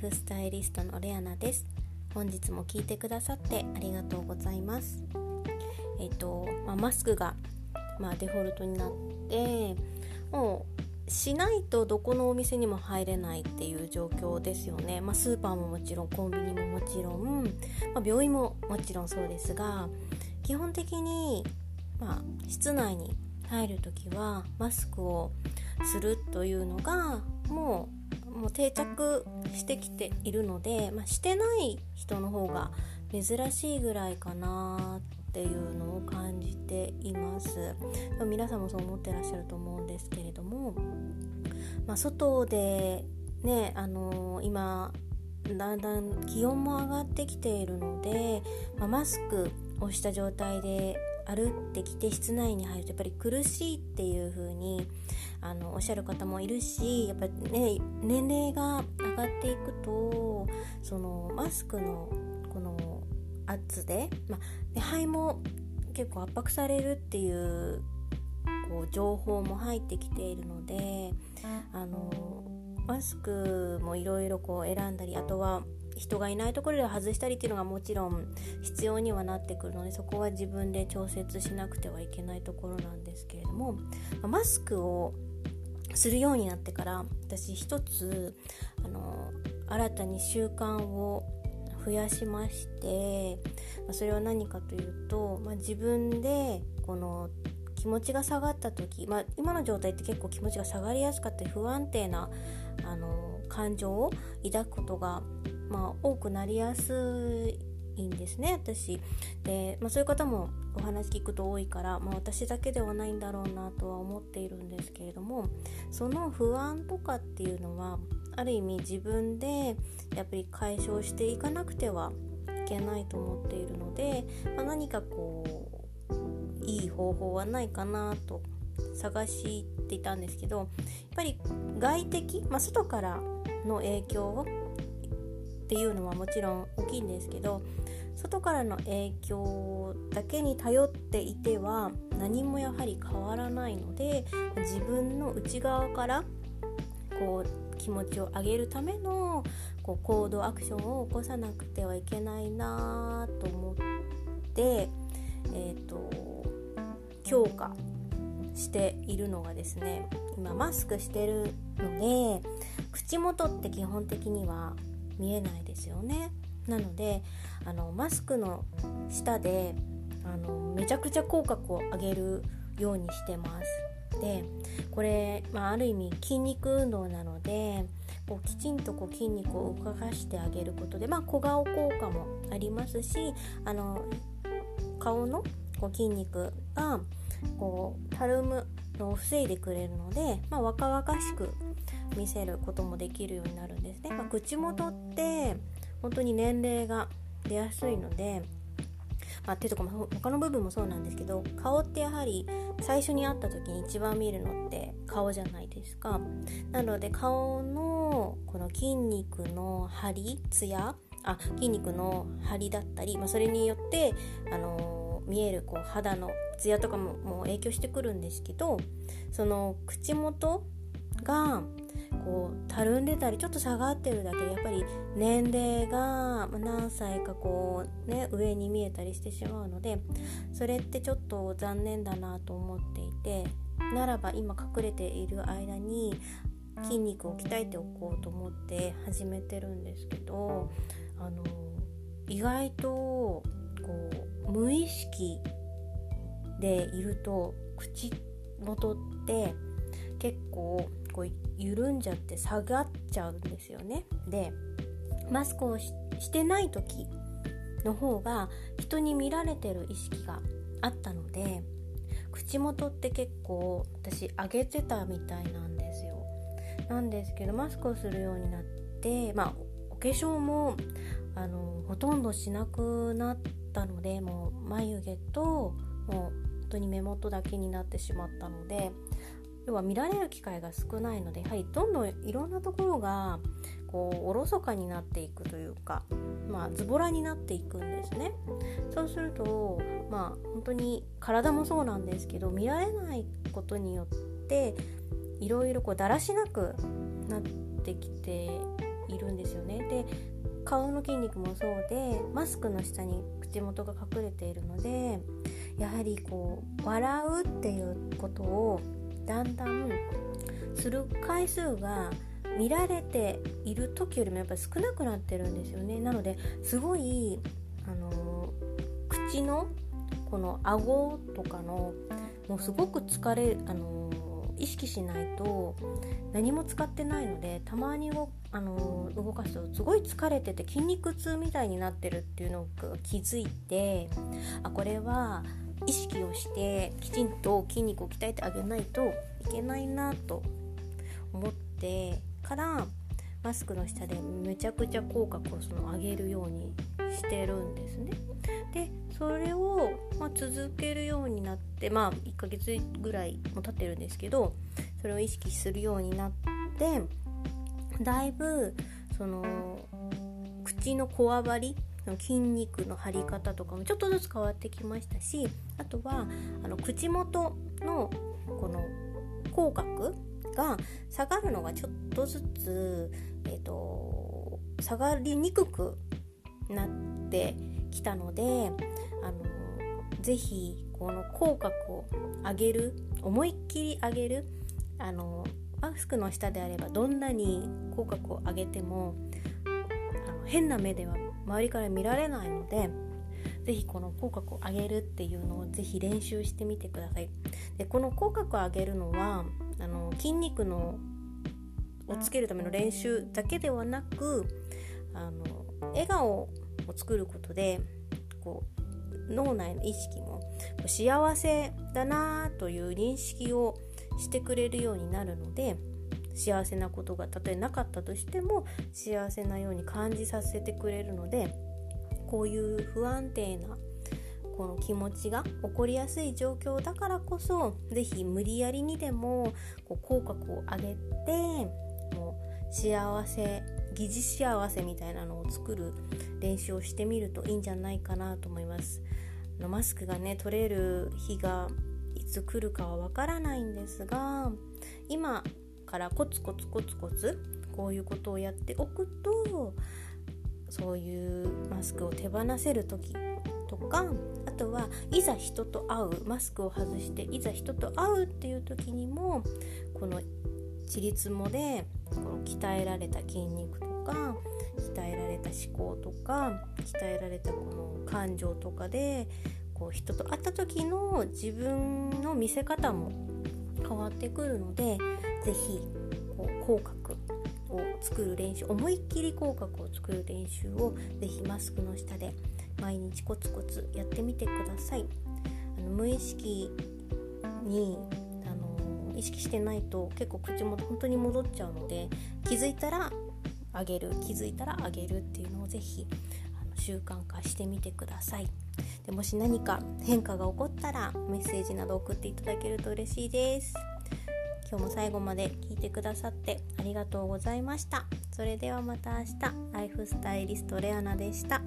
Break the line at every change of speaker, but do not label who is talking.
フスタイリストのレアナです。本日も聞いてくださってありがとうございます。えっ、と、まあ、マスクが、まあ、デフォルトになってもうしないとどこのお店にも入れないっていう状況ですよね、まあ、スーパーももちろんコンビニももちろん、まあ、病院ももちろんそうですが基本的に、まあ、室内に入る時はマスクをするというのがもうもう定着してきているので、まあ、してない人の方が珍しいぐらいかなっていうのを感じています。皆さんもそう思ってらっしゃると思うんですけれども、まあ、外でねあのー、今だんだん気温も上がってきているので、まあ、マスクをした状態で歩ってきて室内に入るとやっぱり苦しいっていう風にあのおっしゃる方もいるしやっぱりね年齢が上がっていくとそのマスクのこの圧で、まあ、肺も結構圧迫されるっていうこう情報も入ってきているのであのマスクもいろいろ選んだりあとは人がいないところで外したりっていうのがもちろん必要にはなってくるのでそこは自分で調節しなくてはいけないところなんですけれどもマスクをするようになってから私一つあの新たに習慣を増やしまして、それは何かというと、まあ、自分でこの気持ちが下がった時、まあ、今の状態って結構気持ちが下がりやすかったり不安定なあの感情を抱くことが、まあ、多くなりやすいんですね私。で、まあ、そういう方もお話聞くと多いから、まあ、私だけではないんだろうなとは思っているんですけれどもその不安とかっていうのはある意味自分でやっぱり解消していかなくてはいけないと思っているので、まあ、何かこういい方法はないかなと探していたんですけどやっぱり外的、まあ、外からの影響をっていうのはもちろん大きいんですけど外からの影響だけに頼っていては何もやはり変わらないので自分の内側からこう気持ちを上げるためのこう行動アクションを起こさなくてはいけないなと思って、えーと、強化しているのがですね今マスクしてるので口元って基本的には見えないですよね。なのであのマスクの下であのめちゃくちゃ口角を上げるようにしてます。でこれ、まあ、ある意味筋肉運動なのでこうきちんとこう筋肉を動かしてあげることで、まあ、小顔効果もありますしあの顔のこう筋肉がこうたるむのを防いでくれるので、まあ、若々しく見せることもできるようになるんですね。まあ、口元って本当に年齢が出やすいので、まあ、手とかも他の部分もそうなんですけど顔ってやはり最初に会った時に一番見るのって顔じゃないですかなので顔のこの筋肉の張りツヤあ筋肉の張りだったり、まあ、それによって、あのー、見えるこう肌のツヤとかももう影響してくるんですけどその口元がこうたるんでたりちょっと下がってるだけでやっぱり年齢が何歳かこうね上に見えたりしてしまうのでそれってちょっと残念だなと思っていてならば今隠れている間に筋肉を鍛えておこうと思って始めてるんですけどあの意外とこう無意識でいると口元って結構こう緩んじゃって下がっちゃうんですよね。でマスクをしてない時の方が人に見られてる意識があったので口元って結構私上げてたみたいなんですよ。なんですけどマスクをするようになってまあお化粧もあのほとんどしなくなったのでもう眉毛ともう当に目元だけになってしまったので要は見られる機会が少ないのでやはりどんどんいろんなところがこうおろそかになっていくというか、まあ、ズボラになっていくんですね。そうするとまあ本当に体もそうなんですけど見られないことによっていろいろこうだらしなくなってきているんですよね。で顔の筋肉もそうでマスクの下に口元が隠れているのでやはりこう笑うっていうことをだんだんする回数が見られている時よりもやっぱり少なくなってるんですよね。なのですごいあの口のこの顎とかのもうすごく疲れあの意識しないと何も使ってないのでたまにあの動かすとすごい疲れてて筋肉痛みたいになってるっていうのが気づいてあこれは意識をしてきちんと筋肉を鍛えてあげないといけないなと思ってからマスクの下でめちゃくちゃ口角をその上げるようにしてるんですね。でそれを、まあ、続けるようになってまあ1ヶ月ぐらいも経ってるんですけどそれを意識するようになってだいぶその口のこわばり筋肉の張り方とかもちょっとずつ変わってきましたしあとはあの口元のこの口角が下がるのがちょっとずつ、えーと、下がりにくくなってきたのであのぜひこの口角を上げる思いっきり上げるあのマスクの下であればどんなに口角を上げてもあの変な目では周りから見られないのでぜひこの口角を上げるっていうのをぜひ練習してみてください。でこの口角を上げるのはあの筋肉のをつけるための練習だけではなくあの笑顔を作ることでこう脳内の意識も幸せだなという認識をしてくれるようになるので幸せなことがたとえなかったとしても幸せなように感じさせてくれるのでこういう不安定なこの気持ちが起こりやすい状況だからこそ是非無理やりにでもこう口角を上げてもう幸せ疑似幸せみたいなのを作る練習をしてみるといいんじゃないかなと思います。マスクがね取れる日がいつ来るかはわからないんですが今からコツコツコツコツこういうことをやっておくとそういうマスクを手放せる時とかあとはいざ人と会うマスクを外していざ人と会うっていう時にもこのちりつもでこの鍛えられた筋肉とか鍛えられた思考とか鍛えられたこの感情とかでこう人と会った時の自分の見せ方も変わってくるので是非こう口角を作る練習思いっきり口角を作る練習を是非マスクの下で毎日コツコツやってみてください。あの無意識にあの意識してないと結構口も本当に戻っちゃうので気づいたらあげる気づいたらあげるっていうのをぜひあの習慣化してみてください。でもし何か変化が起こったらメッセージなど送っていただけると嬉しいです。今日も最後まで聞いてくださってありがとうございました。それではまた明日。ライフスタイリストレアナでした。